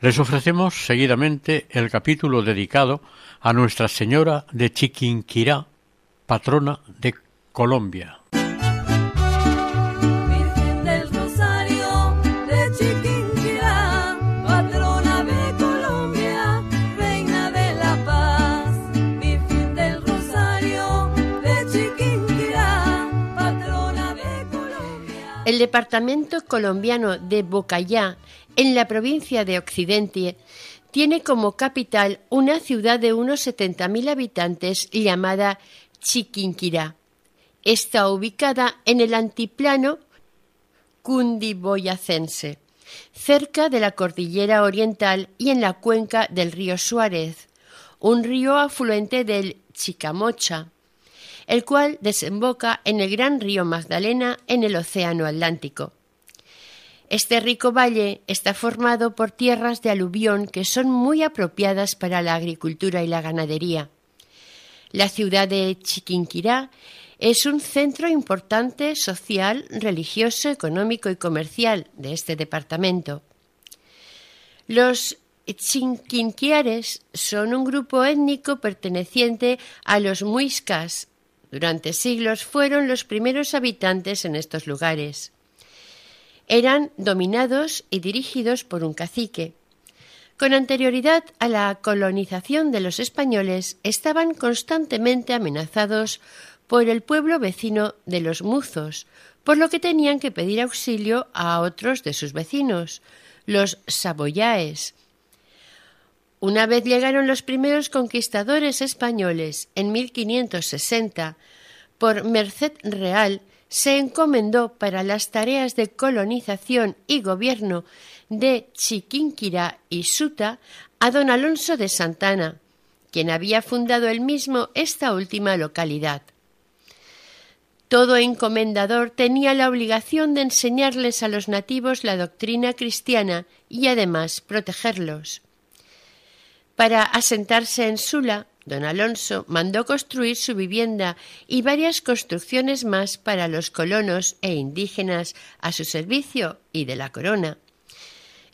Les ofrecemos seguidamente el capítulo dedicado a Nuestra Señora de Chiquinquirá, patrona de Colombia. Virgen del Rosario de Chiquinquirá, patrona de Colombia, reina de la paz. Virgen del Rosario de Chiquinquirá, patrona de Colombia. El departamento colombiano de Bocayá, en la provincia de Occidente, tiene como capital una ciudad de unos 70.000 habitantes llamada Chiquinquirá. Está ubicada en el antiplano cundiboyacense, cerca de la cordillera oriental y en la cuenca del río Suárez, un río afluente del Chicamocha, el cual desemboca en el gran río Magdalena en el Océano Atlántico. Este rico valle está formado por tierras de aluvión que son muy apropiadas para la agricultura y la ganadería. La ciudad de Chiquinquirá es un centro importante social, religioso, económico y comercial de este departamento. Los chinquinquiares son un grupo étnico perteneciente a los muiscas. Durante siglos fueron los primeros habitantes en estos lugares. Eran dominados y dirigidos por un cacique. Con anterioridad a la colonización de los españoles, estaban constantemente amenazados por el pueblo vecino de los muzos, por lo que tenían que pedir auxilio a otros de sus vecinos, los saboyaes. Una vez llegaron los primeros conquistadores españoles en 1560, por merced real se encomendó para las tareas de colonización y gobierno de Chiquinquirá y Suta a don Alonso de Santana, quien había fundado él mismo esta última localidad. Todo encomendador tenía la obligación de enseñarles a los nativos la doctrina cristiana y además protegerlos. Para asentarse en Sula, don Alonso mandó construir su vivienda y varias construcciones más para los colonos e indígenas a su servicio y de la corona.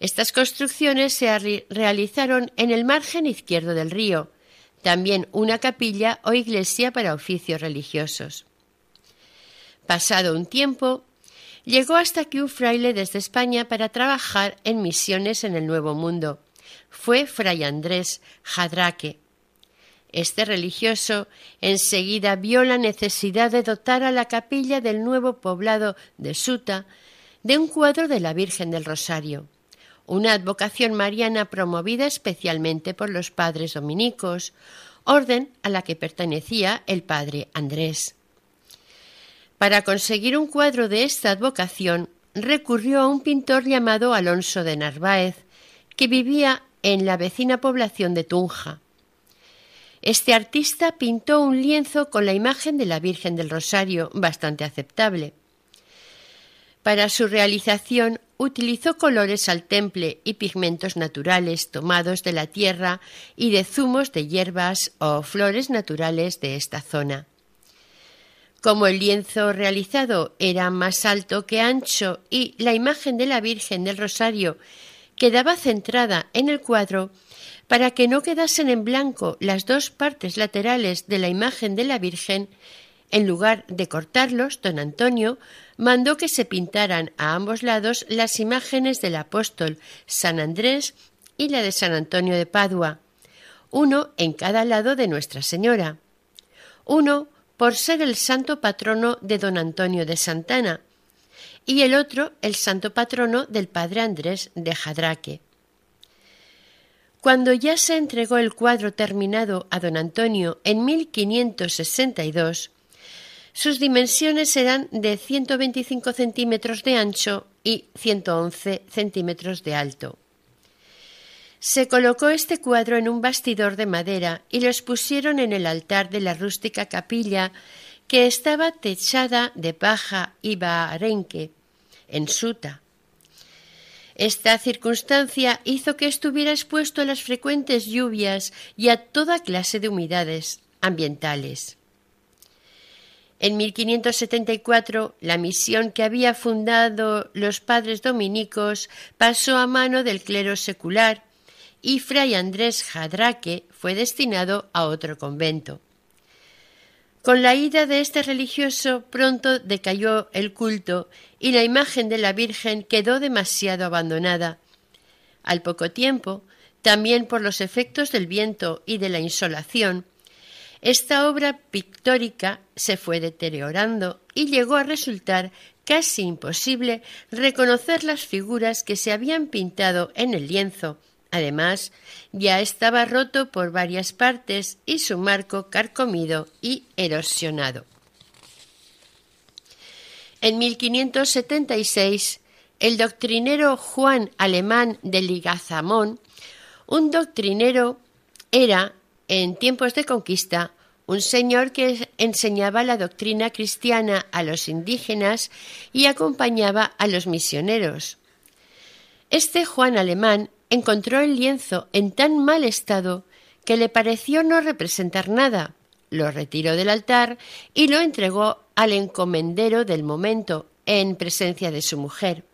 Estas construcciones se realizaron en el margen izquierdo del río, también una capilla o iglesia para oficios religiosos. Pasado un tiempo, llegó hasta aquí un fraile desde España para trabajar en misiones en el Nuevo Mundo. Fue Fray Andrés Jadraque. Este religioso enseguida vio la necesidad de dotar a la capilla del nuevo poblado de Suta de un cuadro de la Virgen del Rosario, una advocación mariana promovida especialmente por los padres dominicos, orden a la que pertenecía el padre Andrés. Para conseguir un cuadro de esta advocación, recurrió a un pintor llamado Alonso de Narváez, que vivía en la vecina población de Tunja. Este artista pintó un lienzo con la imagen de la Virgen del Rosario, bastante aceptable. Para su realización utilizó colores al temple y pigmentos naturales tomados de la tierra y de zumos de hierbas o flores naturales de esta zona. Como el lienzo realizado era más alto que ancho y la imagen de la Virgen del Rosario quedaba centrada en el cuadro, para que no quedasen en blanco las dos partes laterales de la imagen de la Virgen, en lugar de cortarlos, don Antonio mandó que se pintaran a ambos lados las imágenes del apóstol San Andrés y la de San Antonio de Padua, uno en cada lado de Nuestra Señora, uno por ser el santo patrono de don Antonio de Santana, y el otro el santo patrono del padre Andrés de Jadraque. Cuando ya se entregó el cuadro terminado a don Antonio en 1562, Sus dimensiones eran de 125 centímetros de ancho y 111 centímetros de alto. Se colocó este cuadro en un bastidor de madera y lo expusieron en el altar de la rústica capilla que estaba techada de paja y barenque en Suta. Esta circunstancia hizo que estuviera expuesto a las frecuentes lluvias y a toda clase de humedades ambientales. En 1574, la misión que había fundado los padres dominicos pasó a mano del clero secular y fray Andrés Jadraque fue destinado a otro convento. Con la ida de este religioso pronto decayó el culto y la imagen de la Virgen quedó demasiado abandonada. Al poco tiempo, también por los efectos del viento y de la insolación, esta obra pictórica se fue deteriorando y llegó a resultar casi imposible reconocer las figuras que se habían pintado en el lienzo. Además, ya estaba roto por varias partes y su marco carcomido y erosionado. En 1576, el doctrinero Juan Alemán de Ligazamón, un doctrinero, era en tiempos de conquista, un señor que enseñaba la doctrina cristiana a los indígenas y acompañaba a los misioneros. Este Juan alemán encontró el lienzo en tan mal estado que le pareció no representar nada. Lo retiró del altar y lo entregó al encomendero del momento, en presencia de su mujer.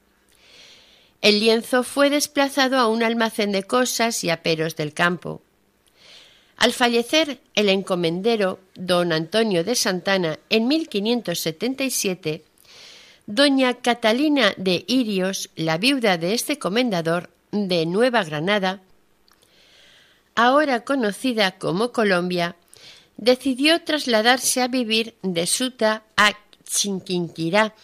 El lienzo fue desplazado a un almacén de cosas y aperos del campo. Al fallecer el encomendero don Antonio de Santana en 1577, doña Catalina de Irios, la viuda de este comendador de Nueva Granada, ahora conocida como Colombia, decidió trasladarse a vivir de Suta a Chinquinquirá,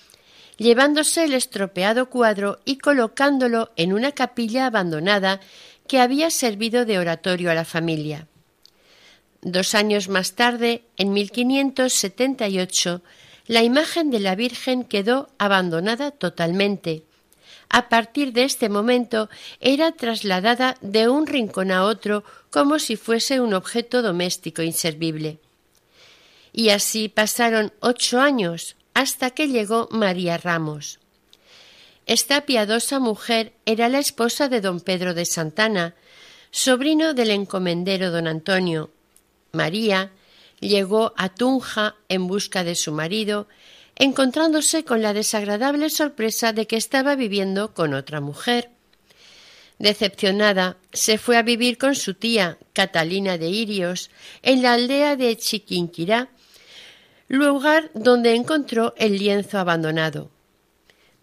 llevándose el estropeado cuadro y colocándolo en una capilla abandonada que había servido de oratorio a la familia. Dos años más tarde, en 1578, la imagen de la Virgen quedó abandonada totalmente. A partir de este momento era trasladada de un rincón a otro como si fuese un objeto doméstico inservible. Y así pasaron ocho años hasta que llegó María Ramos. Esta piadosa mujer era la esposa de don Pedro de Santana, sobrino del encomendero don Antonio, María llegó a Tunja en busca de su marido, encontrándose con la desagradable sorpresa de que estaba viviendo con otra mujer. Decepcionada, se fue a vivir con su tía, Catalina de Irios, en la aldea de Chiquinquirá, lugar donde encontró el lienzo abandonado.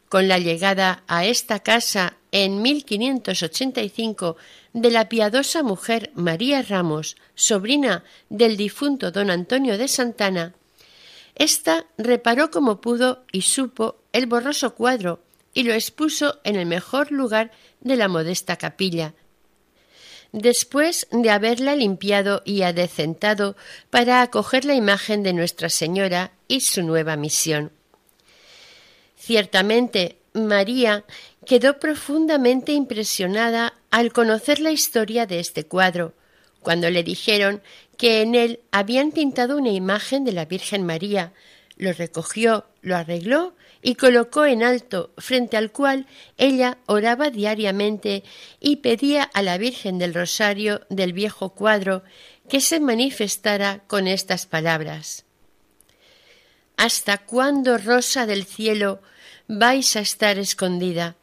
Con la llegada a esta casa en 1585 de la piadosa mujer María Ramos, sobrina del difunto don Antonio de Santana, ésta reparó como pudo y supo el borroso cuadro y lo expuso en el mejor lugar de la modesta capilla, después de haberla limpiado y adecentado para acoger la imagen de Nuestra Señora y su nueva misión. Ciertamente, María quedó profundamente impresionada al conocer la historia de este cuadro, cuando le dijeron que en él habían pintado una imagen de la Virgen María, lo recogió, lo arregló y colocó en alto, frente al cual ella oraba diariamente y pedía a la Virgen del Rosario del viejo cuadro que se manifestara con estas palabras. ¿Hasta cuándo, rosa del cielo, vais a estar escondida?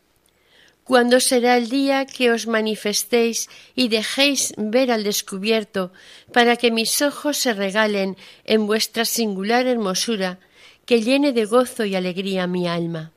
¿Cuándo será el día que os manifestéis y dejéis ver al descubierto, para que mis ojos se regalen en vuestra singular hermosura, que llene de gozo y alegría mi alma?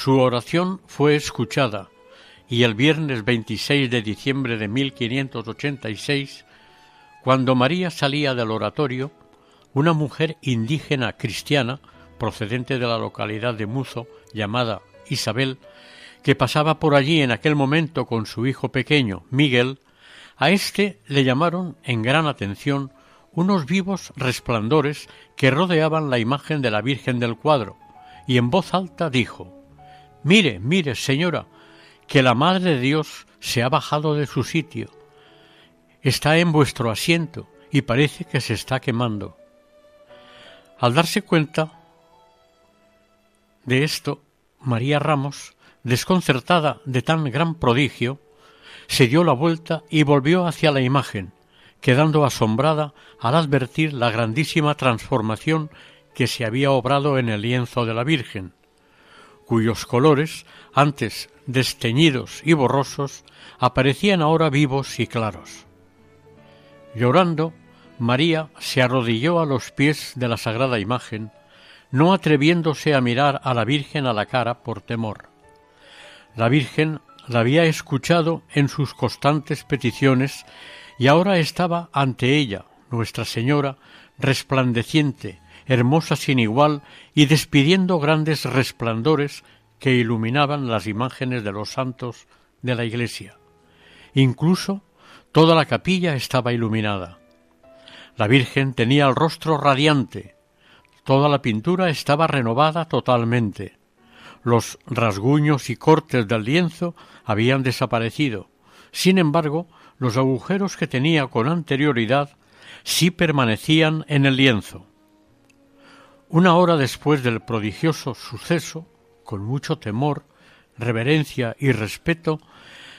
Su oración fue escuchada y el viernes 26 de diciembre de 1586, cuando María salía del oratorio, una mujer indígena cristiana procedente de la localidad de Muzo, llamada Isabel, que pasaba por allí en aquel momento con su hijo pequeño, Miguel, a éste le llamaron en gran atención unos vivos resplandores que rodeaban la imagen de la Virgen del cuadro, y en voz alta dijo Mire, mire, señora, que la Madre de Dios se ha bajado de su sitio. Está en vuestro asiento y parece que se está quemando. Al darse cuenta de esto, María Ramos, desconcertada de tan gran prodigio, se dio la vuelta y volvió hacia la imagen, quedando asombrada al advertir la grandísima transformación que se había obrado en el lienzo de la Virgen, cuyos colores, antes desteñidos y borrosos, aparecían ahora vivos y claros. Llorando, María se arrodilló a los pies de la sagrada imagen, no atreviéndose a mirar a la Virgen a la cara por temor. La Virgen la había escuchado en sus constantes peticiones y ahora estaba ante ella, Nuestra Señora, resplandeciente, hermosa sin igual y despidiendo grandes resplandores que iluminaban las imágenes de los santos de la iglesia. Incluso toda la capilla estaba iluminada. La Virgen tenía el rostro radiante, toda la pintura estaba renovada totalmente. Los rasguños y cortes del lienzo habían desaparecido. Sin embargo, los agujeros que tenía con anterioridad sí permanecían en el lienzo. Una hora después del prodigioso suceso, con mucho temor, reverencia y respeto,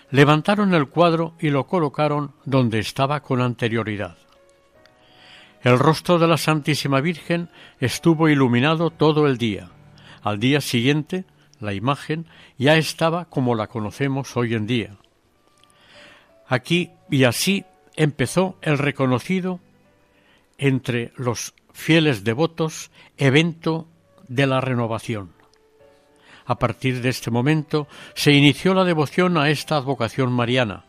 levantaron el cuadro y lo colocaron donde estaba con anterioridad. El rostro de la Santísima Virgen estuvo iluminado todo el día. Al día siguiente, la imagen ya estaba como la conocemos hoy en día. Aquí y así empezó el reconocido entre los fieles devotos evento de la renovación. A partir de este momento se inició la devoción a esta advocación mariana,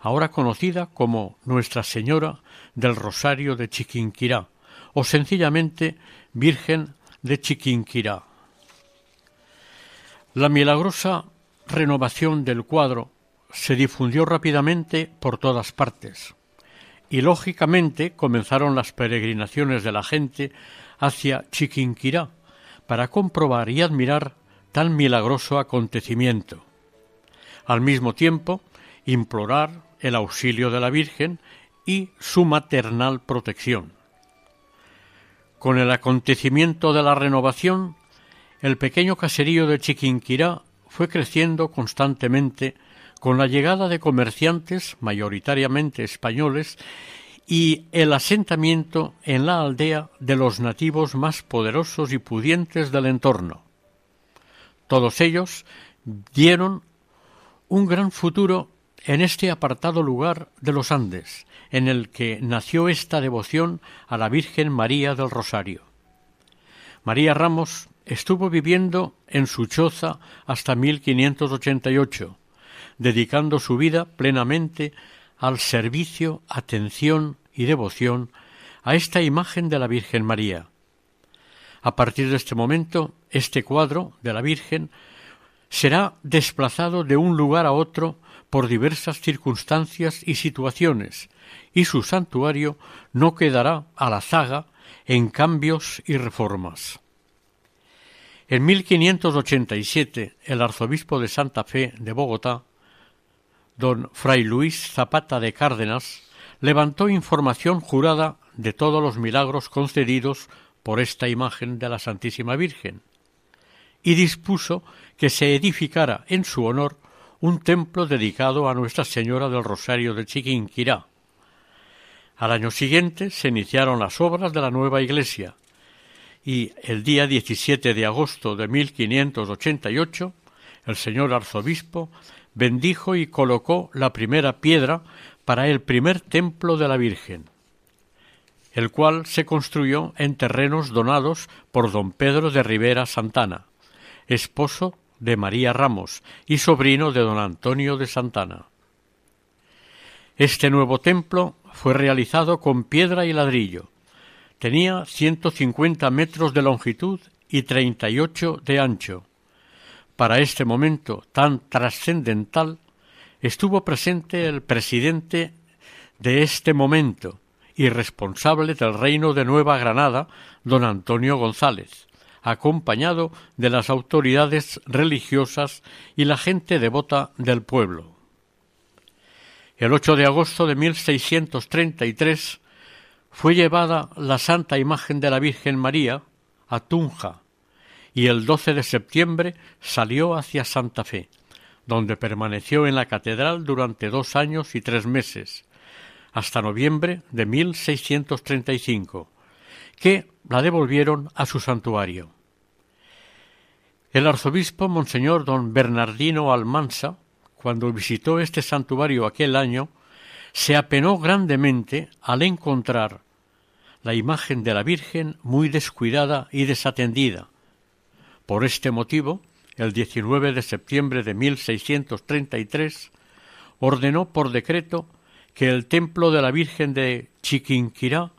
ahora conocida como Nuestra Señora del Rosario de Chiquinquirá o sencillamente Virgen de Chiquinquirá. La milagrosa renovación del cuadro se difundió rápidamente por todas partes y lógicamente comenzaron las peregrinaciones de la gente hacia Chiquinquirá para comprobar y admirar tan milagroso acontecimiento. Al mismo tiempo, implorar el auxilio de la Virgen y su maternal protección. Con el acontecimiento de la renovación, el pequeño caserío de Chiquinquirá fue creciendo constantemente con la llegada de comerciantes, mayoritariamente españoles, y el asentamiento en la aldea de los nativos más poderosos y pudientes del entorno. Todos ellos dieron un gran futuro en este apartado lugar de los Andes, en el que nació esta devoción a la Virgen María del Rosario. María Ramos estuvo viviendo en su choza hasta 1588, dedicando su vida plenamente al servicio, atención y devoción a esta imagen de la Virgen María. A partir de este momento, este cuadro de la Virgen será desplazado de un lugar a otro por diversas circunstancias y situaciones, y su santuario no quedará a la zaga en cambios y reformas. En 1587, el arzobispo de Santa Fe de Bogotá, don Fray Luis Zapata de Cárdenas, levantó información jurada de todos los milagros concedidos por esta imagen de la Santísima Virgen, y dispuso que se edificara en su honor un templo dedicado a Nuestra Señora del Rosario de Chiquinquirá. Al año siguiente se iniciaron las obras de la nueva iglesia, y el día 17 de agosto de 1588 el señor arzobispo bendijo y colocó la primera piedra para el primer templo de la Virgen, el cual se construyó en terrenos donados por don Pedro de Rivera Santana, esposo de María Ramos y sobrino de don Antonio de Santana. Este nuevo templo fue realizado con piedra y ladrillo. Tenía 150 metros de longitud y 38 de ancho. Para este momento tan trascendental estuvo presente el presidente de este momento y responsable del reino de Nueva Granada, don Antonio González, acompañado de las autoridades religiosas y la gente devota del pueblo. El 8 de agosto de 1633 fue llevada la Santa Imagen de la Virgen María a Tunja y el 12 de septiembre salió hacia Santa Fe, donde permaneció en la catedral durante dos años y tres meses, hasta noviembre de 1635, que la devolvieron a su santuario. El arzobispo Monseñor don Bernardino Almansa, cuando visitó este santuario aquel año, se apenó grandemente al encontrar la imagen de la Virgen muy descuidada y desatendida. Por este motivo, el 19 de septiembre de 1633, ordenó por decreto que el templo de la Virgen de Chiquinquirá,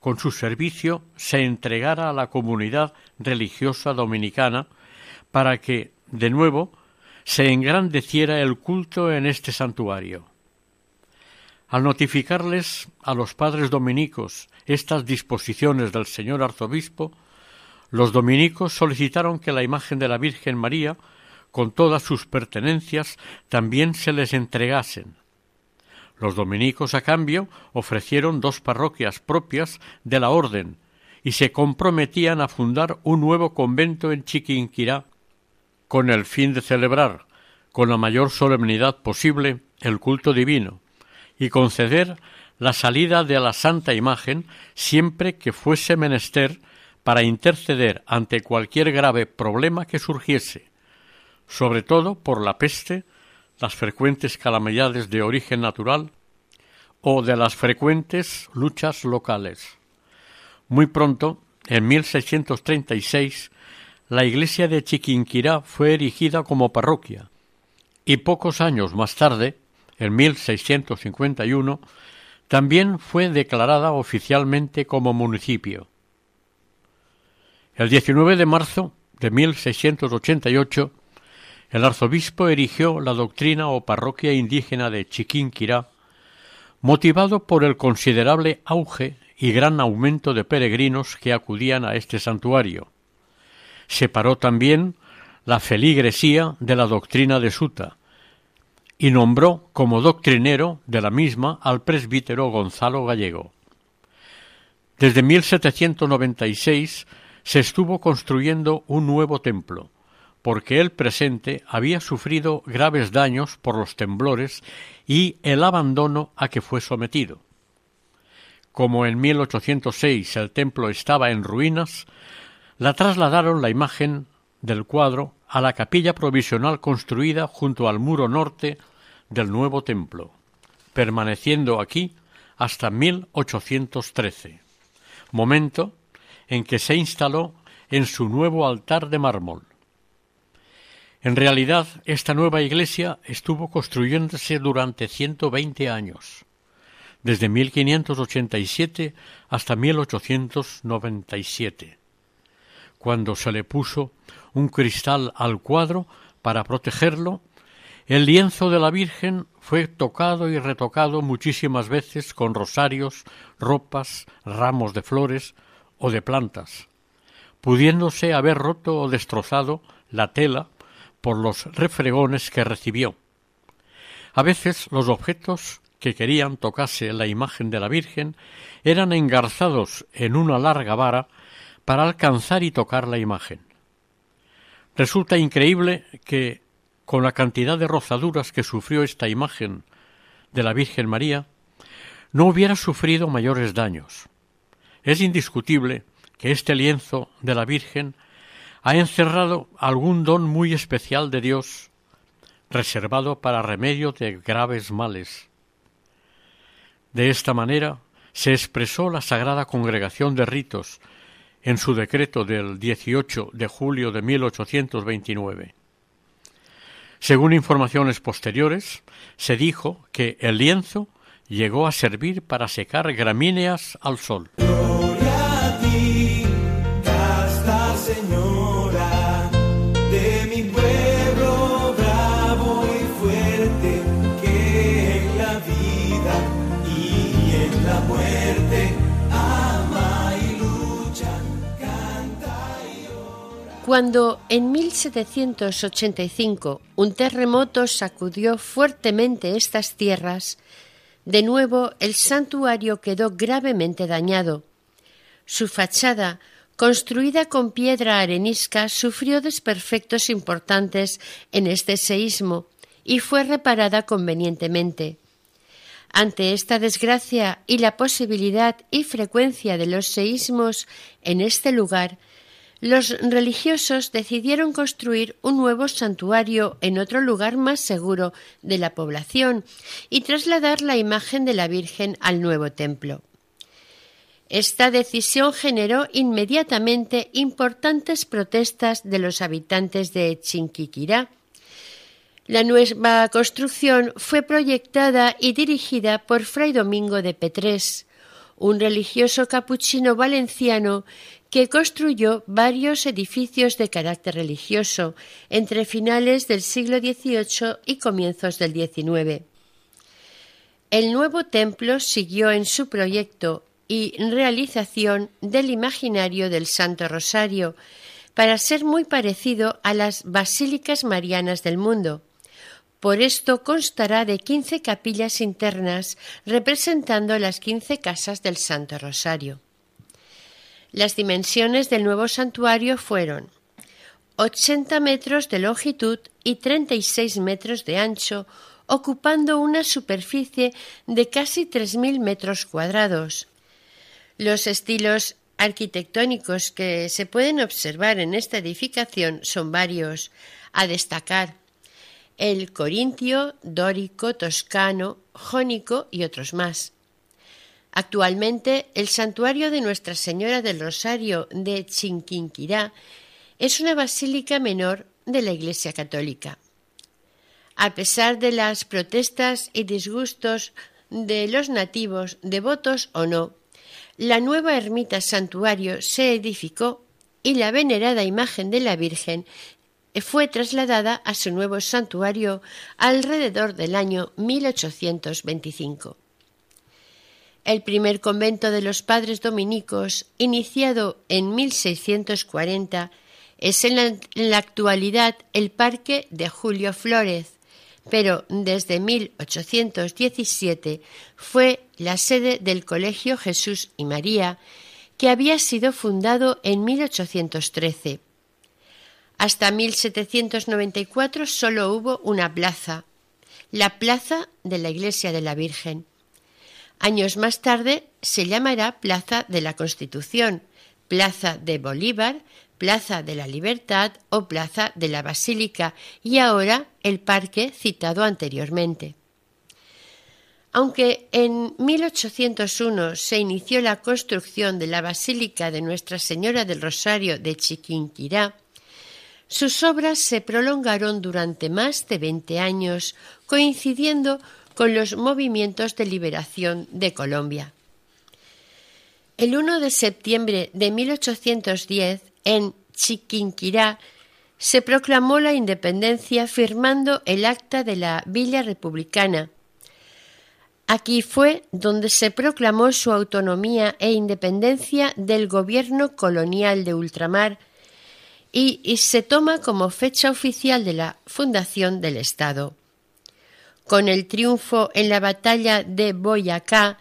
con su servicio, se entregara a la comunidad religiosa dominicana para que, de nuevo, se engrandeciera el culto en este santuario. Al notificarles a los padres dominicos estas disposiciones del señor arzobispo, los dominicos solicitaron que la imagen de la Virgen María, con todas sus pertenencias, también se les entregasen. Los dominicos, a cambio, ofrecieron dos parroquias propias de la orden y se comprometían a fundar un nuevo convento en Chiquinquirá, con el fin de celebrar con la mayor solemnidad posible el culto divino y conceder la salida de la Santa Imagen siempre que fuese menester para interceder ante cualquier grave problema que surgiese, sobre todo por la peste, las frecuentes calamidades de origen natural o de las frecuentes luchas locales. Muy pronto, en 1636, la iglesia de Chiquinquirá fue erigida como parroquia y pocos años más tarde, en 1651, también fue declarada oficialmente como municipio. El 19 de marzo de 1688, el arzobispo erigió la doctrina o parroquia indígena de Chiquinquirá, motivado por el considerable auge y gran aumento de peregrinos que acudían a este santuario separó también la feligresía de la doctrina de Suta y nombró como doctrinero de la misma al presbítero Gonzalo Gallego. Desde 1796 se estuvo construyendo un nuevo templo, porque el presente había sufrido graves daños por los temblores y el abandono a que fue sometido. Como en 1806 el templo estaba en ruinas, la trasladaron la imagen del cuadro a la capilla provisional construida junto al muro norte del nuevo templo, permaneciendo aquí hasta 1813, momento en que se instaló en su nuevo altar de mármol. En realidad, esta nueva iglesia estuvo construyéndose durante 120 años, desde 1587 hasta 1897 cuando se le puso un cristal al cuadro para protegerlo, el lienzo de la Virgen fue tocado y retocado muchísimas veces con rosarios, ropas, ramos de flores o de plantas, pudiéndose haber roto o destrozado la tela por los refregones que recibió. A veces los objetos que querían tocarse la imagen de la Virgen eran engarzados en una larga vara para alcanzar y tocar la imagen. Resulta increíble que, con la cantidad de rozaduras que sufrió esta imagen de la Virgen María, no hubiera sufrido mayores daños. Es indiscutible que este lienzo de la Virgen ha encerrado algún don muy especial de Dios, reservado para remedio de graves males. De esta manera se expresó la Sagrada Congregación de Ritos en su decreto del 18 de julio de 1829. Según informaciones posteriores, se dijo que el lienzo llegó a servir para secar gramíneas al sol. Gloria a ti, casta señora de mi pueblo bravo y fuerte, que en la vida y en la muerte ama y lucha, canta y Cuando en 1785 un terremoto sacudió fuertemente estas tierras, de nuevo el santuario quedó gravemente dañado. Su fachada, construida con piedra arenisca, sufrió desperfectos importantes en este seísmo y fue reparada convenientemente. Ante esta desgracia y la posibilidad y frecuencia de los seísmos en este lugar, los religiosos decidieron construir un nuevo santuario en otro lugar más seguro de la población y trasladar la imagen de la Virgen al nuevo templo. Esta decisión generó inmediatamente importantes protestas de los habitantes de Chinquiquirá. La nueva construcción fue proyectada y dirigida por Fray Domingo de Petrés, un religioso capuchino valenciano que construyó varios edificios de carácter religioso entre finales del siglo XVIII y comienzos del XIX. El nuevo templo siguió en su proyecto y realización del imaginario del Santo Rosario para ser muy parecido a las basílicas marianas del mundo. Por esto constará de quince capillas internas representando las quince casas del Santo Rosario. Las dimensiones del nuevo santuario fueron 80 metros de longitud y 36 metros de ancho, ocupando una superficie de casi 3.000 metros cuadrados. Los estilos arquitectónicos que se pueden observar en esta edificación son varios, a destacar el corintio, dórico, toscano, jónico y otros más. Actualmente, el santuario de Nuestra Señora del Rosario de Chinquinquirá es una basílica menor de la Iglesia Católica. A pesar de las protestas y disgustos de los nativos, devotos o no, la nueva ermita santuario se edificó y la venerada imagen de la Virgen fue trasladada a su nuevo santuario alrededor del año 1825. El primer convento de los padres dominicos, iniciado en 1640, es en la, actualidad el Parque de Julio Flórez, pero desde 1817 fue la sede del Colegio Jesús y María, que había sido fundado en 1813. Hasta 1794 solo hubo una plaza, la Plaza de la Iglesia de la Virgen. Años más tarde se llamará Plaza de la Constitución, Plaza de Bolívar, Plaza de la Libertad o Plaza de la Basílica y ahora el parque citado anteriormente. Aunque en 1801 se inició la construcción de la Basílica de Nuestra Señora del Rosario de Chiquinquirá, sus obras se prolongaron durante más de 20 años, coincidiendo con los movimientos de liberación de Colombia. El 1 de septiembre de 1810, en Chiquinquirá, se proclamó la independencia firmando el Acta de la Villa Republicana. Aquí fue donde se proclamó su autonomía e independencia del gobierno colonial de ultramar y, y se toma como fecha oficial de la fundación del Estado. Con el triunfo en la batalla de Boyacá,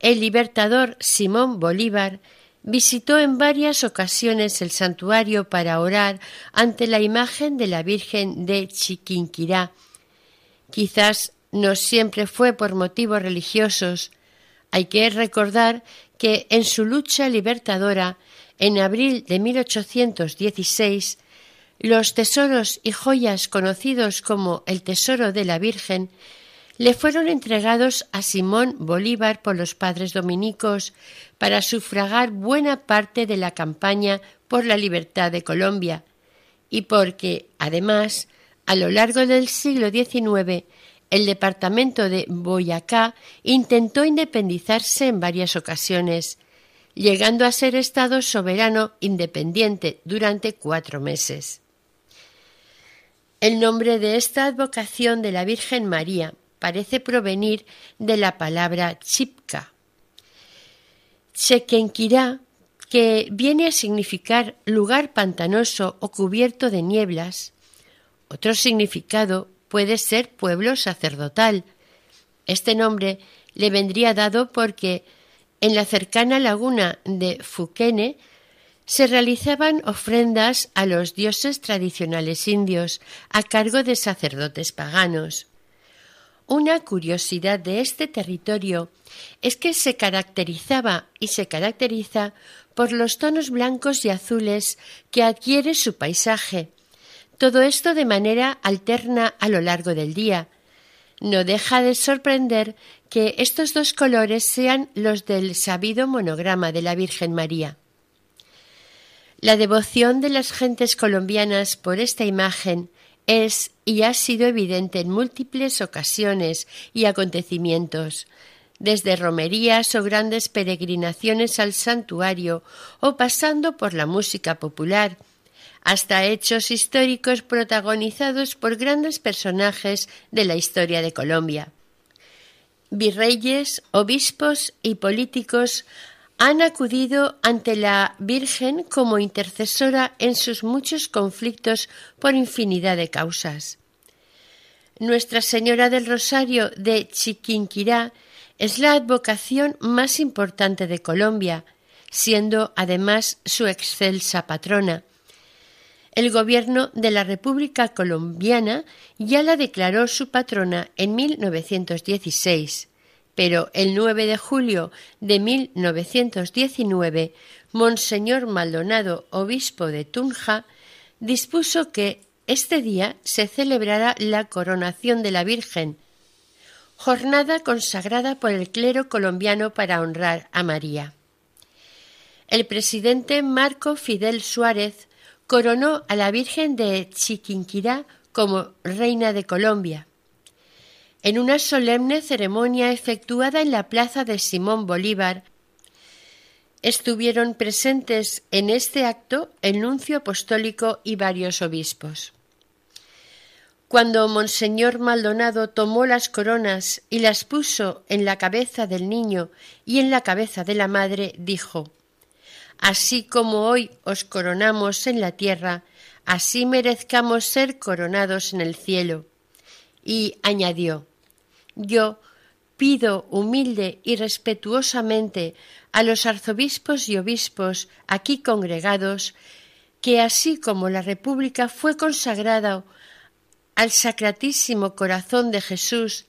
el libertador Simón Bolívar visitó en varias ocasiones el santuario para orar ante la imagen de la Virgen de Chiquinquirá. Quizás no siempre fue por motivos religiosos. Hay que recordar que en su lucha libertadora, en abril de 1816, los tesoros y joyas conocidos como el Tesoro de la Virgen le fueron entregados a Simón Bolívar por los padres dominicos para sufragar buena parte de la campaña por la libertad de Colombia y porque, además, A lo largo del siglo XIX, el departamento de Boyacá intentó independizarse en varias ocasiones, llegando a ser Estado soberano independiente durante cuatro meses. El nombre de esta advocación de la Virgen María parece provenir de la palabra chipka. Chequenquirá, que viene a significar lugar pantanoso o cubierto de nieblas. Otro significado puede ser pueblo sacerdotal. Este nombre le vendría dado porque en la cercana laguna de Fuquene se realizaban ofrendas a los dioses tradicionales indios a cargo de sacerdotes paganos. Una curiosidad de este territorio es que se caracterizaba y se caracteriza por los tonos blancos y azules que adquiere su paisaje. Todo esto de manera alterna a lo largo del día. No deja de sorprender que estos dos colores sean los del sabido monograma de la Virgen María. La devoción de las gentes colombianas por esta imagen es y ha sido evidente en múltiples ocasiones y acontecimientos, desde romerías o grandes peregrinaciones al santuario o pasando por la música popular, hasta hechos históricos protagonizados por grandes personajes de la historia de Colombia. Virreyes, obispos y políticos han acudido ante la Virgen como intercesora en sus muchos conflictos por infinidad de causas. Nuestra Señora del Rosario de Chiquinquirá es la advocación más importante de Colombia, siendo además su excelsa patrona. El gobierno de la República Colombiana ya la declaró su patrona en 1916 pero el 9 de julio de 1919, Monseñor Maldonado, obispo de Tunja, dispuso que este día se celebrara la coronación de la Virgen, jornada consagrada por el clero colombiano para honrar a María. El presidente Marco Fidel Suárez coronó a la Virgen de Chiquinquirá como reina de Colombia en una solemne ceremonia efectuada en la plaza de Simón Bolívar. Estuvieron presentes en este acto el nuncio apostólico y varios obispos. Cuando Monseñor Maldonado tomó las coronas y las puso en la cabeza del niño y en la cabeza de la madre, dijo Así como hoy os coronamos en la tierra, así merezcamos ser coronados en el cielo. Y añadió yo pido humilde y respetuosamente a los arzobispos y obispos aquí congregados que así como la República fue consagrada al Sacratísimo Corazón de Jesús,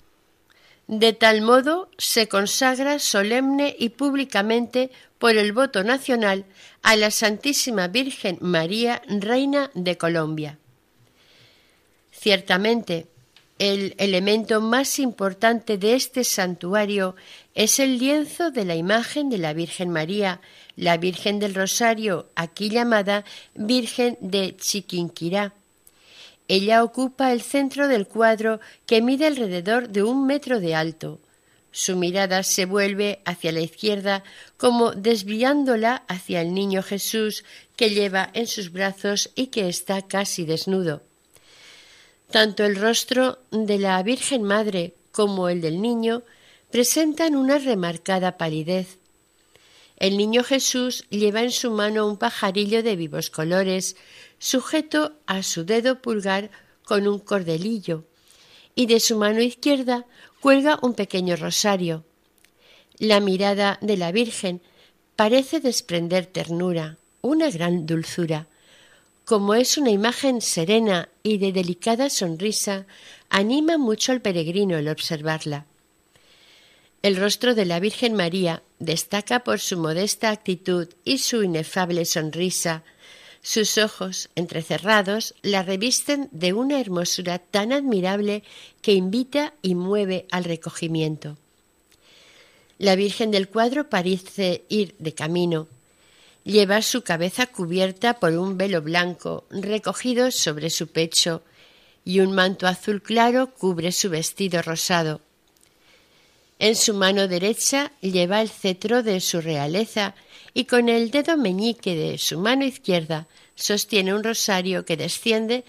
de tal modo se consagra solemne y públicamente por el voto nacional a la Santísima Virgen María, Reina de Colombia. Ciertamente, el elemento más importante de este santuario es el lienzo de la imagen de la Virgen María, la Virgen del Rosario, aquí llamada Virgen de Chiquinquirá. Ella ocupa el centro del cuadro que mide alrededor de un metro de alto. Su mirada se vuelve hacia la izquierda como desviándola hacia el niño Jesús que lleva en sus brazos y que está casi desnudo. Tanto el rostro de la Virgen Madre como el del niño presentan una remarcada palidez. El niño Jesús lleva en su mano un pajarillo de vivos colores, sujeto a su dedo pulgar con un cordelillo, y de su mano izquierda cuelga un pequeño rosario. La mirada de la Virgen parece desprender ternura, una gran dulzura. Como es una imagen serena y de delicada sonrisa, anima mucho al peregrino el observarla. El rostro de la Virgen María destaca por su modesta actitud y su inefable sonrisa. Sus ojos, entrecerrados, la revisten de una hermosura tan admirable que invita y mueve al recogimiento. La Virgen del cuadro parece ir de camino, Lleva su cabeza cubierta por un velo blanco recogido sobre su pecho y un manto azul claro cubre su vestido rosado. En su mano derecha lleva el cetro de su realeza y con el dedo meñique de su mano izquierda sostiene un rosario que desciende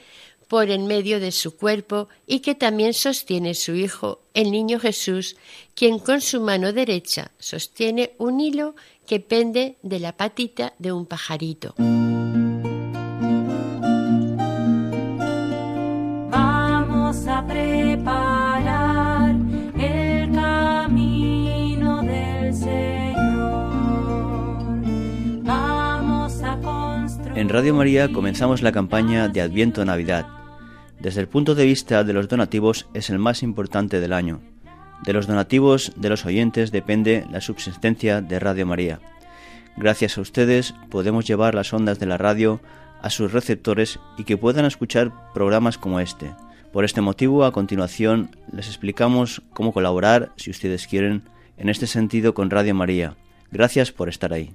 por en medio de su cuerpo y que también sostiene su hijo, el niño Jesús, quien con su mano derecha sostiene un hilo que pende de la patita de un pajarito. En Radio María comenzamos la campaña de Adviento Navidad. Desde el punto de vista de los donativos es el más importante del año. De los donativos de los oyentes depende la subsistencia de Radio María. Gracias a ustedes podemos llevar las ondas de la radio a sus receptores y que puedan escuchar programas como este. Por este motivo, a continuación les explicamos cómo colaborar, si ustedes quieren, en este sentido con Radio María. Gracias por estar ahí.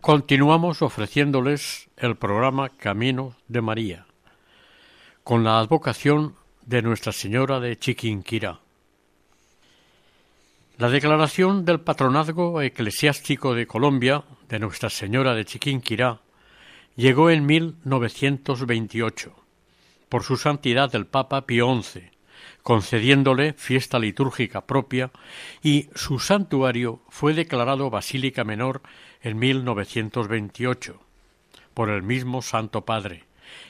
Continuamos ofreciéndoles el programa Camino de María, con la advocación de Nuestra Señora de Chiquinquirá. La declaración del patronazgo eclesiástico de Colombia de Nuestra Señora de Chiquinquirá llegó en 1928 por su santidad el Papa Pío XI, concediéndole fiesta litúrgica propia y su santuario fue declarado Basílica Menor en 1928 por el mismo Santo Padre,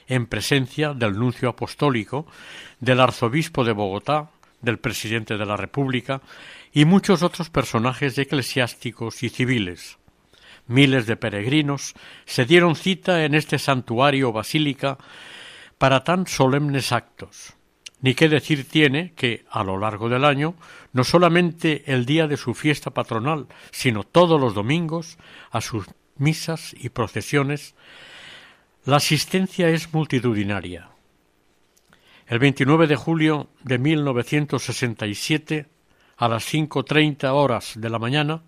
en presencia del nuncio apostólico, del arzobispo de Bogotá, del presidente de la República y muchos otros personajes eclesiásticos y civiles. Miles de peregrinos se dieron cita en este santuario basílica para tan solemnes actos. Ni qué decir tiene que, a lo largo del año, no solamente el día de su fiesta patronal, sino todos los domingos, a sus misas y procesiones, la asistencia es multitudinaria. El 29 de julio de 1967, a las cinco treinta horas de la mañana,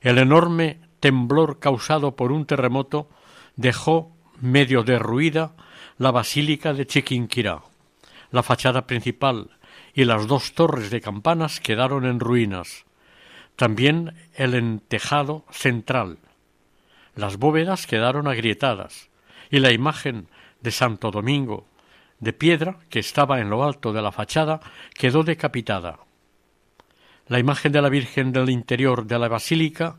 el enorme temblor causado por un terremoto dejó medio derruida la basílica de Chiquinquirá. La fachada principal y las dos torres de campanas quedaron en ruinas. También el entejado central. Las bóvedas quedaron agrietadas y la imagen de Santo Domingo de piedra que estaba en lo alto de la fachada quedó decapitada. La imagen de la Virgen del interior de la basílica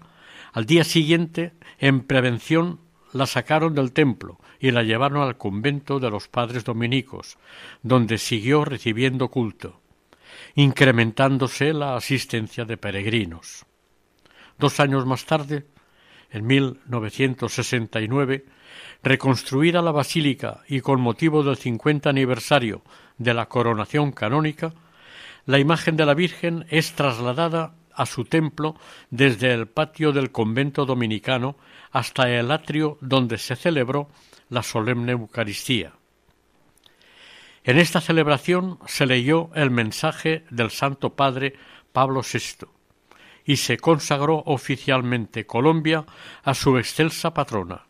al día siguiente, en prevención, la sacaron del templo y la llevaron al convento de los padres dominicos, donde siguió recibiendo culto, incrementándose la asistencia de peregrinos. Dos años más tarde, en 1969, reconstruida la basílica y con motivo del cincuenta aniversario de la coronación canónica, la imagen de la Virgen es trasladada a su templo desde el patio del convento dominicano hasta el atrio donde se celebró la solemne Eucaristía. En esta celebración se leyó el mensaje del Santo Padre Pablo VI y se consagró oficialmente Colombia a su excelsa patrona.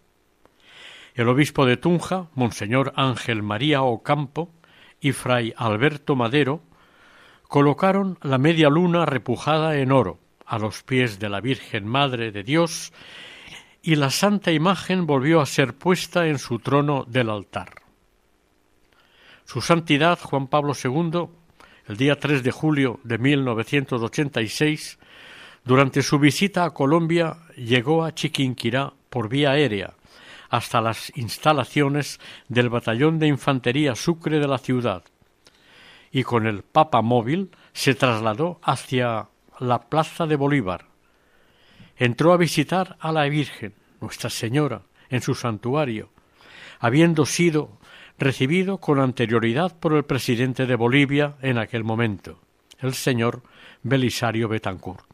El obispo de Tunja, Monseñor Ángel María Ocampo, y fray Alberto Madero colocaron la media luna repujada en oro a los pies de la Virgen Madre de Dios y la santa imagen volvió a ser puesta en su trono del altar. Su Santidad Juan Pablo II, el día 3 de julio de 1986, durante su visita a Colombia, llegó a Chiquinquirá por vía aérea hasta las instalaciones del Batallón de Infantería Sucre de la ciudad y con el Papa móvil se trasladó hacia la Plaza de Bolívar. Entró a visitar a la Virgen, Nuestra Señora, en su santuario, habiendo sido recibido con anterioridad por el presidente de Bolivia en aquel momento, el señor Belisario Betancourt,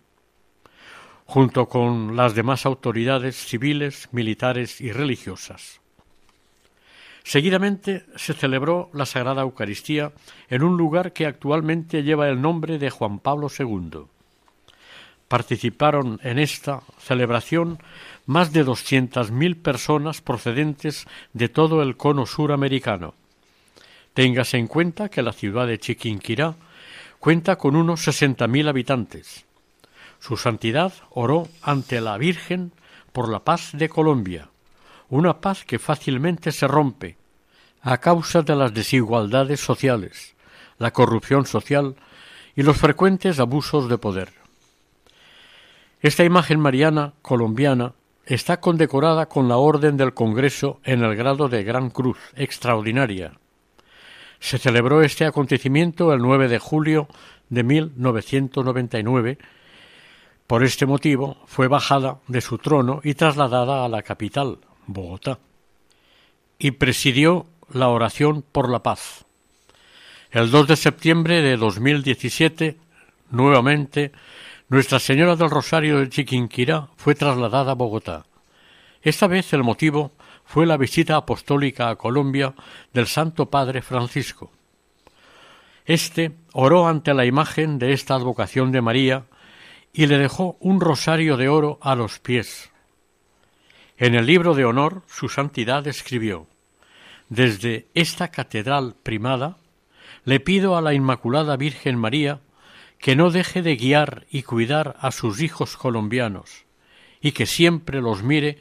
junto con las demás autoridades civiles, militares y religiosas. Seguidamente se celebró la Sagrada Eucaristía en un lugar que actualmente lleva el nombre de Juan Pablo II. Participaron en esta celebración más de doscientas mil personas procedentes de todo el cono suramericano. Téngase en cuenta que la ciudad de Chiquinquirá cuenta con unos sesenta mil habitantes. Su santidad oró ante la Virgen por la paz de Colombia, una paz que fácilmente se rompe a causa de las desigualdades sociales, la corrupción social y los frecuentes abusos de poder. Esta imagen mariana colombiana está condecorada con la Orden del Congreso en el grado de Gran Cruz Extraordinaria. Se celebró este acontecimiento el 9 de julio de 1999. Por este motivo fue bajada de su trono y trasladada a la capital, Bogotá, y presidió la oración por la paz. El 2 de septiembre de 2017, nuevamente, nuestra Señora del Rosario de Chiquinquirá fue trasladada a Bogotá. Esta vez el motivo fue la visita apostólica a Colombia del Santo Padre Francisco. Este oró ante la imagen de esta advocación de María y le dejó un rosario de oro a los pies. En el libro de honor su santidad escribió Desde esta catedral primada le pido a la Inmaculada Virgen María que no deje de guiar y cuidar a sus hijos colombianos, y que siempre los mire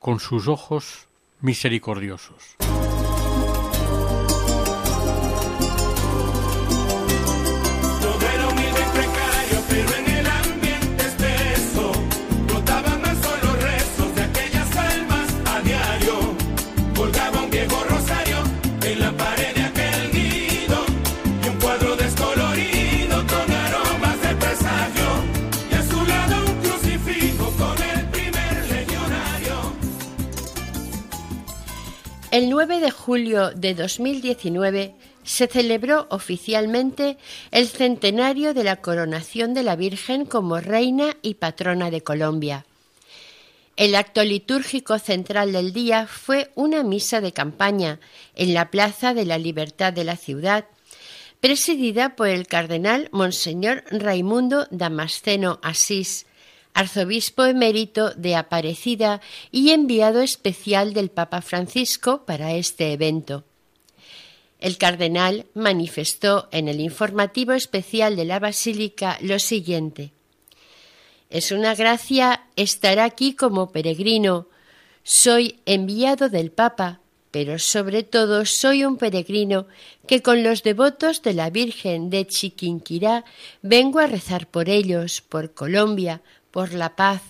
con sus ojos misericordiosos. El 9 de julio de 2019 se celebró oficialmente el centenario de la coronación de la Virgen como reina y patrona de Colombia. El acto litúrgico central del día fue una misa de campaña en la Plaza de la Libertad de la ciudad, presidida por el cardenal Monseñor Raimundo Damasceno Asís, arzobispo emérito de Aparecida y enviado especial del Papa Francisco para este evento. El cardenal manifestó en el informativo especial de la Basílica lo siguiente. Es una gracia estar aquí como peregrino. Soy enviado del Papa, pero sobre todo soy un peregrino que con los devotos de la Virgen de Chiquinquirá vengo a rezar por ellos, por Colombia, por la paz,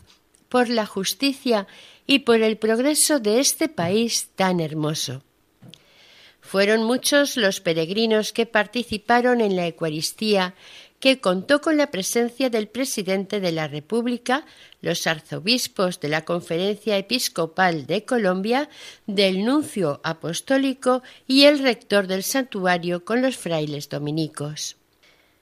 por la justicia y por el progreso de este país tan hermoso. Fueron muchos los peregrinos que participaron en la Eucaristía, que contó con la presencia del presidente de la República, los arzobispos de la Conferencia Episcopal de Colombia, del nuncio apostólico y el rector del santuario con los frailes dominicos.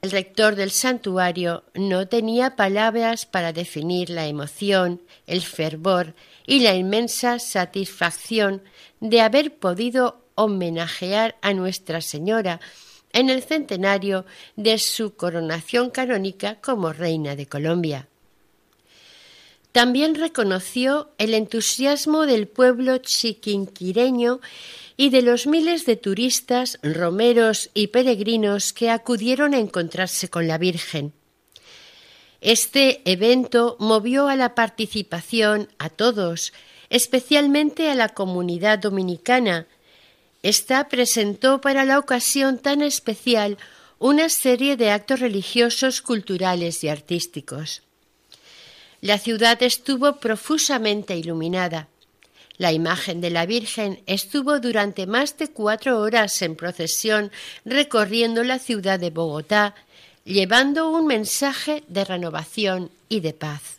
El rector del santuario no tenía palabras para definir la emoción, el fervor y la inmensa satisfacción de haber podido homenajear a Nuestra Señora en el centenario de su coronación canónica como reina de Colombia. También reconoció el entusiasmo del pueblo chiquinquireño y de los miles de turistas, romeros y peregrinos que acudieron a encontrarse con la Virgen. Este evento movió a la participación a todos, especialmente a la comunidad dominicana. Esta presentó para la ocasión tan especial una serie de actos religiosos, culturales y artísticos. La ciudad estuvo profusamente iluminada. La imagen de la Virgen estuvo durante más de cuatro horas en procesión recorriendo la ciudad de Bogotá, llevando un mensaje de renovación y de paz.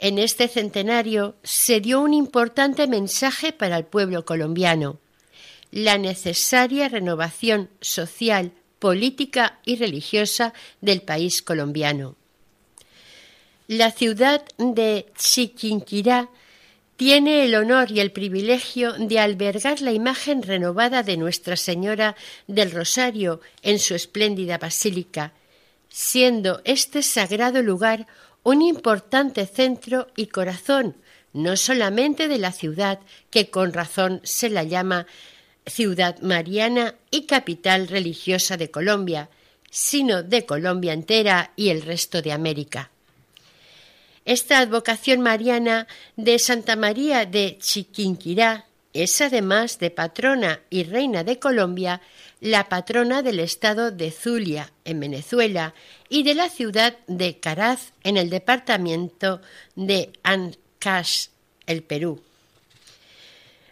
En este centenario se dio un importante mensaje para el pueblo colombiano, la necesaria renovación social, política y religiosa del país colombiano. La ciudad de Chiquinquirá tiene el honor y el privilegio de albergar la imagen renovada de Nuestra Señora del Rosario en su espléndida basílica, siendo este sagrado lugar un importante centro y corazón, no solamente de la ciudad, que con razón se la llama ciudad mariana y capital religiosa de Colombia, sino de Colombia entera y el resto de América. Esta advocación mariana de Santa María de Chiquinquirá es además de patrona y reina de Colombia, la patrona del estado de Zulia, en Venezuela, y de la ciudad de Caraz, en el departamento de Ancash, el Perú.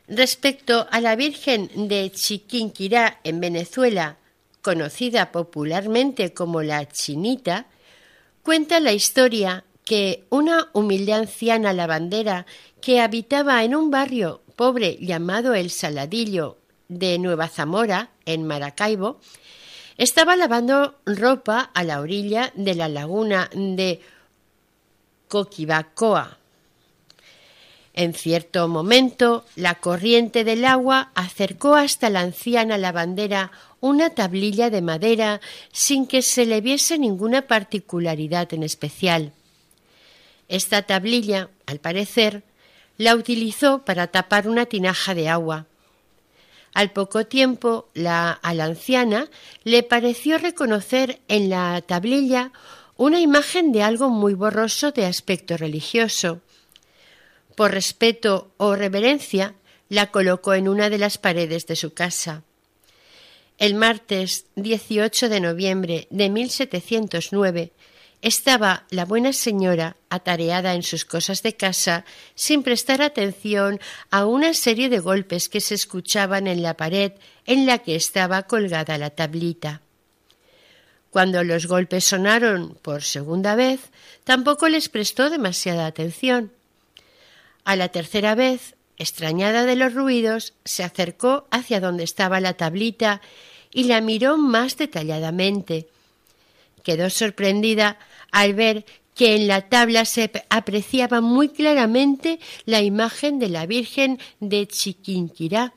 Respecto a la Virgen de Chiquinquirá, en Venezuela, conocida popularmente como la Chinita, cuenta la historia que una humilde anciana lavandera que habitaba en un barrio pobre llamado El Saladillo de Nueva Zamora, en Maracaibo, estaba lavando ropa a la orilla de la laguna de Coquibacoa. En cierto momento, la corriente del agua acercó hasta la anciana lavandera una tablilla de madera sin que se le viese ninguna particularidad en especial. Esta tablilla, al parecer, la utilizó para tapar una tinaja de agua. Al poco tiempo, la, a la anciana le pareció reconocer en la tablilla una imagen de algo muy borroso de aspecto religioso. Por respeto o reverencia, la colocó en una de las paredes de su casa. El martes 18 de noviembre de 1709 estaba la buena señora atareada en sus cosas de casa sin prestar atención a una serie de golpes que se escuchaban en la pared en la que estaba colgada la tablita. Cuando los golpes sonaron por segunda vez, tampoco les prestó demasiada atención. A la tercera vez, extrañada de los ruidos, se acercó hacia donde estaba la tablita y la miró más detalladamente. Quedó sorprendida al ver que en la tabla se apreciaba muy claramente la imagen de la Virgen de Chiquinquirá,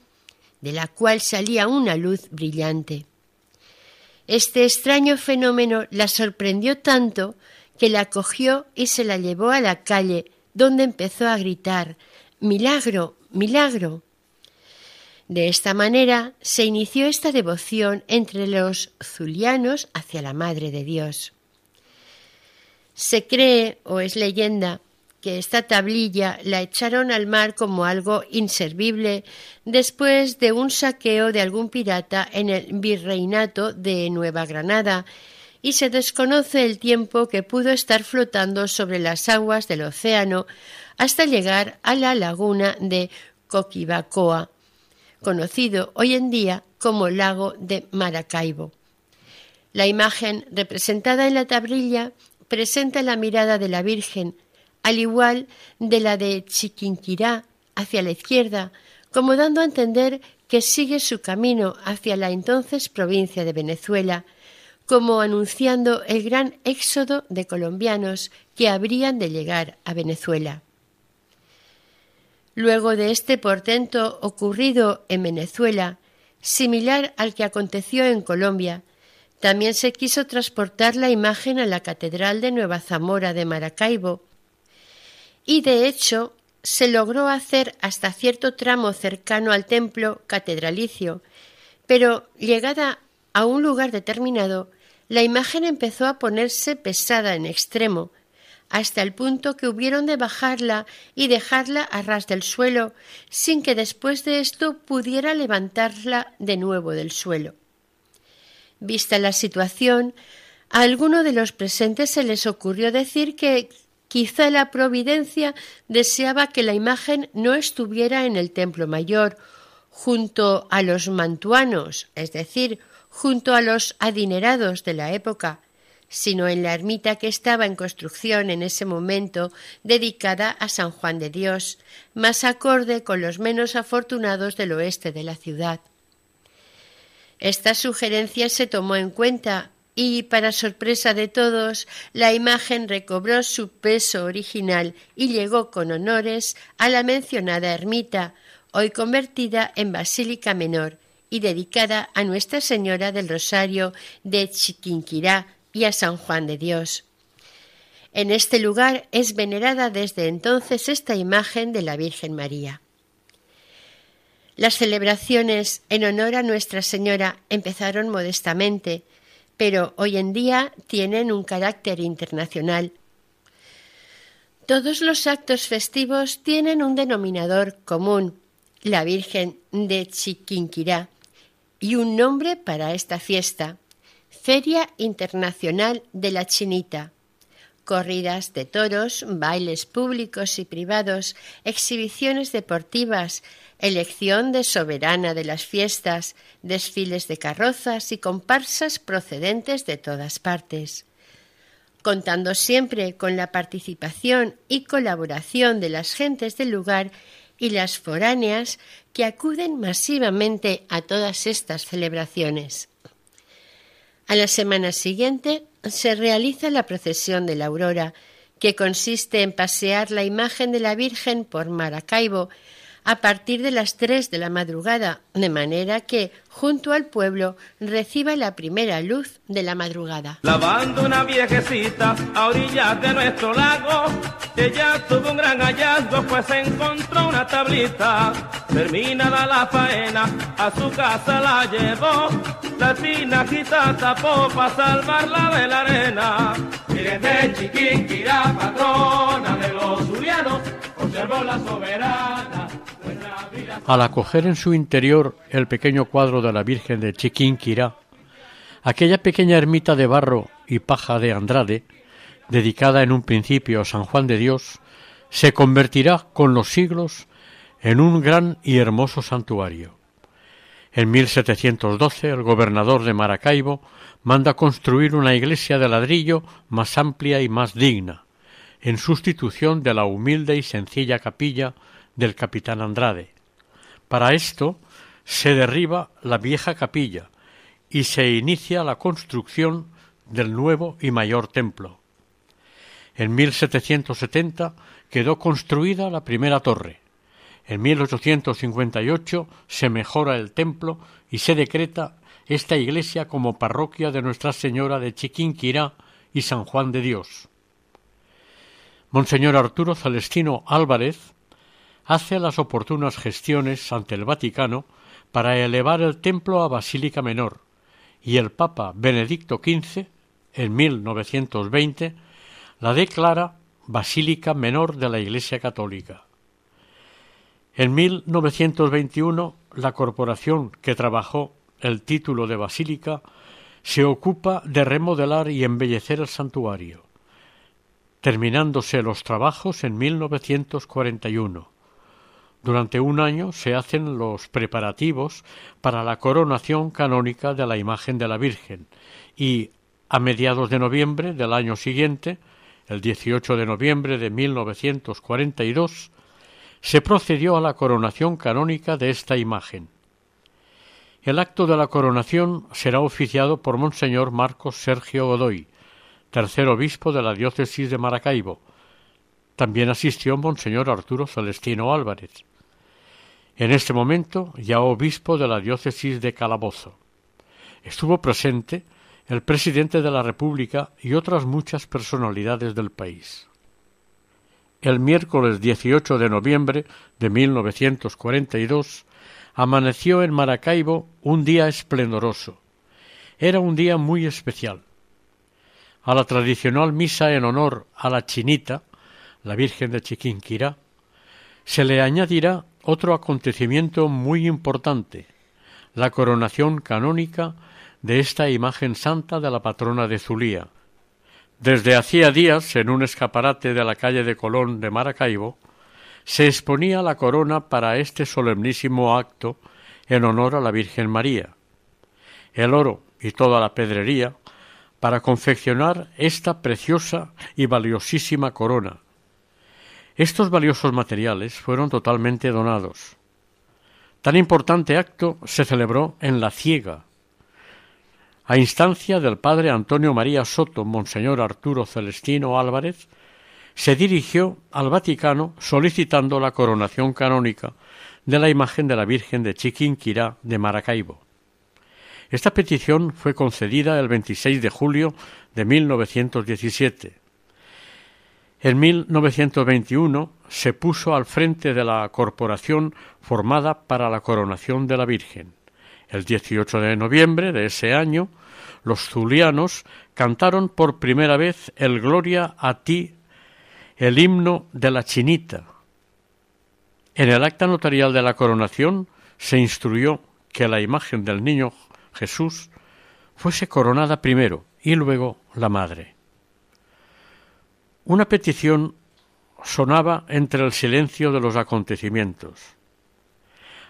de la cual salía una luz brillante. Este extraño fenómeno la sorprendió tanto que la cogió y se la llevó a la calle, donde empezó a gritar Milagro, milagro. De esta manera se inició esta devoción entre los zulianos hacia la Madre de Dios. Se cree, o es leyenda, que esta tablilla la echaron al mar como algo inservible después de un saqueo de algún pirata en el virreinato de Nueva Granada y se desconoce el tiempo que pudo estar flotando sobre las aguas del océano hasta llegar a la laguna de Coquibacoa, conocido hoy en día como lago de Maracaibo. La imagen representada en la tablilla presenta la mirada de la Virgen, al igual de la de Chiquinquirá, hacia la izquierda, como dando a entender que sigue su camino hacia la entonces provincia de Venezuela, como anunciando el gran éxodo de colombianos que habrían de llegar a Venezuela. Luego de este portento ocurrido en Venezuela, similar al que aconteció en Colombia, también se quiso transportar la imagen a la Catedral de Nueva Zamora de Maracaibo y de hecho se logró hacer hasta cierto tramo cercano al templo catedralicio, pero llegada a un lugar determinado, la imagen empezó a ponerse pesada en extremo, hasta el punto que hubieron de bajarla y dejarla a ras del suelo, sin que después de esto pudiera levantarla de nuevo del suelo. Vista la situación, a alguno de los presentes se les ocurrió decir que quizá la providencia deseaba que la imagen no estuviera en el templo mayor, junto a los mantuanos, es decir, junto a los adinerados de la época, sino en la ermita que estaba en construcción en ese momento dedicada a San Juan de Dios, más acorde con los menos afortunados del oeste de la ciudad. Esta sugerencia se tomó en cuenta y, para sorpresa de todos, la imagen recobró su peso original y llegó con honores a la mencionada ermita, hoy convertida en basílica menor y dedicada a Nuestra Señora del Rosario de Chiquinquirá y a San Juan de Dios. En este lugar es venerada desde entonces esta imagen de la Virgen María. Las celebraciones en honor a Nuestra Señora empezaron modestamente, pero hoy en día tienen un carácter internacional. Todos los actos festivos tienen un denominador común, la Virgen de Chiquinquirá, y un nombre para esta fiesta, Feria Internacional de la Chinita. Corridas de toros, bailes públicos y privados, exhibiciones deportivas, elección de soberana de las fiestas, desfiles de carrozas y comparsas procedentes de todas partes. Contando siempre con la participación y colaboración de las gentes del lugar y las foráneas que acuden masivamente a todas estas celebraciones. A la semana siguiente se realiza la procesión de la aurora, que consiste en pasear la imagen de la Virgen por Maracaibo a partir de las tres de la madrugada, de manera que, junto al pueblo, reciba la primera luz de la madrugada. Lavando una viejecita a orillas de nuestro lago, ella tuvo un gran hallazgo, pues encontró una tablita. Terminada la faena, a su casa la llevó, la tinajita tapó para salvarla de la arena. Miren de Chiquinquirá, patrona de los zulianos, observó la soberana. Al acoger en su interior el pequeño cuadro de la Virgen de Chiquinquirá, aquella pequeña ermita de barro y paja de Andrade, dedicada en un principio a San Juan de Dios, se convertirá con los siglos en un gran y hermoso santuario. En 1712 el gobernador de Maracaibo manda construir una iglesia de ladrillo más amplia y más digna, en sustitución de la humilde y sencilla capilla del capitán Andrade. Para esto se derriba la vieja capilla y se inicia la construcción del nuevo y mayor templo. En 1770 quedó construida la primera torre. En 1858 se mejora el templo y se decreta esta iglesia como parroquia de Nuestra Señora de Chiquinquirá y San Juan de Dios. Monseñor Arturo Celestino Álvarez hace las oportunas gestiones ante el Vaticano para elevar el templo a Basílica Menor, y el Papa Benedicto XV, en 1920, la declara Basílica Menor de la Iglesia Católica. En 1921, la corporación que trabajó el título de basílica se ocupa de remodelar y embellecer el santuario, terminándose los trabajos en 1941. Durante un año se hacen los preparativos para la coronación canónica de la imagen de la Virgen y, a mediados de noviembre del año siguiente, el 18 de noviembre de 1942, se procedió a la coronación canónica de esta imagen. El acto de la coronación será oficiado por Monseñor Marcos Sergio Godoy, tercer obispo de la diócesis de Maracaibo. También asistió Monseñor Arturo Celestino Álvarez. En este momento ya obispo de la diócesis de Calabozo. Estuvo presente el presidente de la República y otras muchas personalidades del país. El miércoles 18 de noviembre de 1942 amaneció en Maracaibo un día esplendoroso. Era un día muy especial, a la tradicional misa en honor a la Chinita, la Virgen de Chiquinquirá, se le añadirá otro acontecimiento muy importante, la coronación canónica de esta imagen santa de la patrona de Zulía. Desde hacía días, en un escaparate de la calle de Colón de Maracaibo, se exponía la corona para este solemnísimo acto en honor a la Virgen María. El oro y toda la pedrería para confeccionar esta preciosa y valiosísima corona. Estos valiosos materiales fueron totalmente donados. Tan importante acto se celebró en La Ciega, a instancia del padre Antonio María Soto, Monseñor Arturo Celestino Álvarez, se dirigió al Vaticano solicitando la coronación canónica de la imagen de la Virgen de Chiquinquirá de Maracaibo. Esta petición fue concedida el 26 de julio de 1917. En 1921 se puso al frente de la corporación formada para la coronación de la Virgen. El 18 de noviembre de ese año, los zulianos cantaron por primera vez el Gloria a ti, el himno de la chinita. En el acta notarial de la coronación se instruyó que la imagen del niño Jesús fuese coronada primero y luego la madre. Una petición sonaba entre el silencio de los acontecimientos.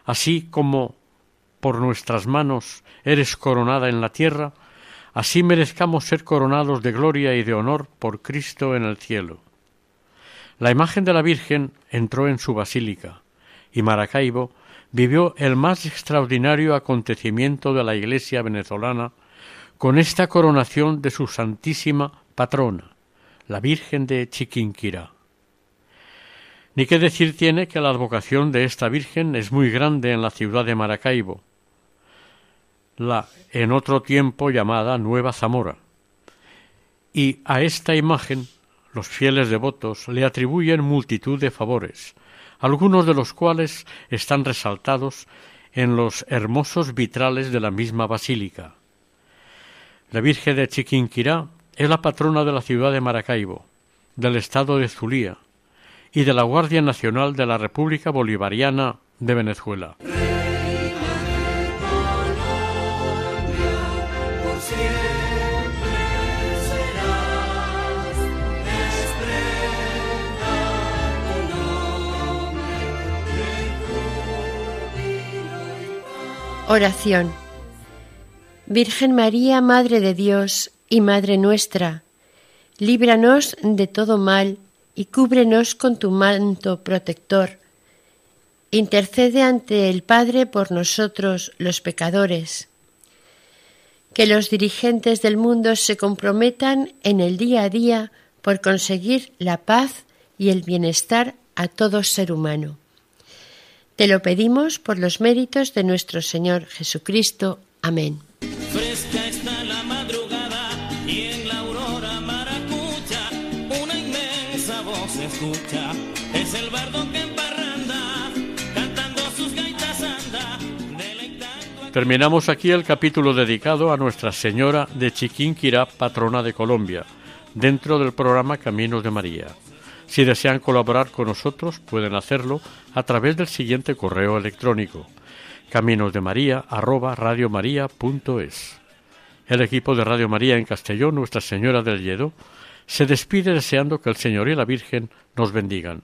Así como por nuestras manos eres coronada en la tierra, así merezcamos ser coronados de gloria y de honor por Cristo en el cielo. La imagen de la Virgen entró en su basílica, y Maracaibo vivió el más extraordinario acontecimiento de la Iglesia venezolana con esta coronación de su santísima patrona, la Virgen de Chiquinquirá. Ni qué decir tiene que la advocación de esta Virgen es muy grande en la ciudad de Maracaibo, la en otro tiempo llamada Nueva Zamora. Y a esta imagen los fieles devotos le atribuyen multitud de favores, algunos de los cuales están resaltados en los hermosos vitrales de la misma basílica. La Virgen de Chiquinquirá es la patrona de la ciudad de Maracaibo, del estado de Zulía y de la Guardia Nacional de la República Bolivariana de Venezuela. Oración. Virgen María, Madre de Dios y Madre nuestra, líbranos de todo mal y cúbrenos con tu manto protector. Intercede ante el Padre por nosotros los pecadores. Que los dirigentes del mundo se comprometan en el día a día por conseguir la paz y el bienestar a todo ser humano. Te lo pedimos por los méritos de nuestro Señor Jesucristo. Amén. Terminamos aquí el capítulo dedicado a Nuestra Señora de Chiquinquirá, patrona de Colombia, dentro del programa Caminos de María. Si desean colaborar con nosotros, pueden hacerlo a través del siguiente correo electrónico caminosdemaria@radiomaria.es. El equipo de Radio María en Castellón, Nuestra Señora del Lledo, se despide deseando que el Señor y la Virgen nos bendigan.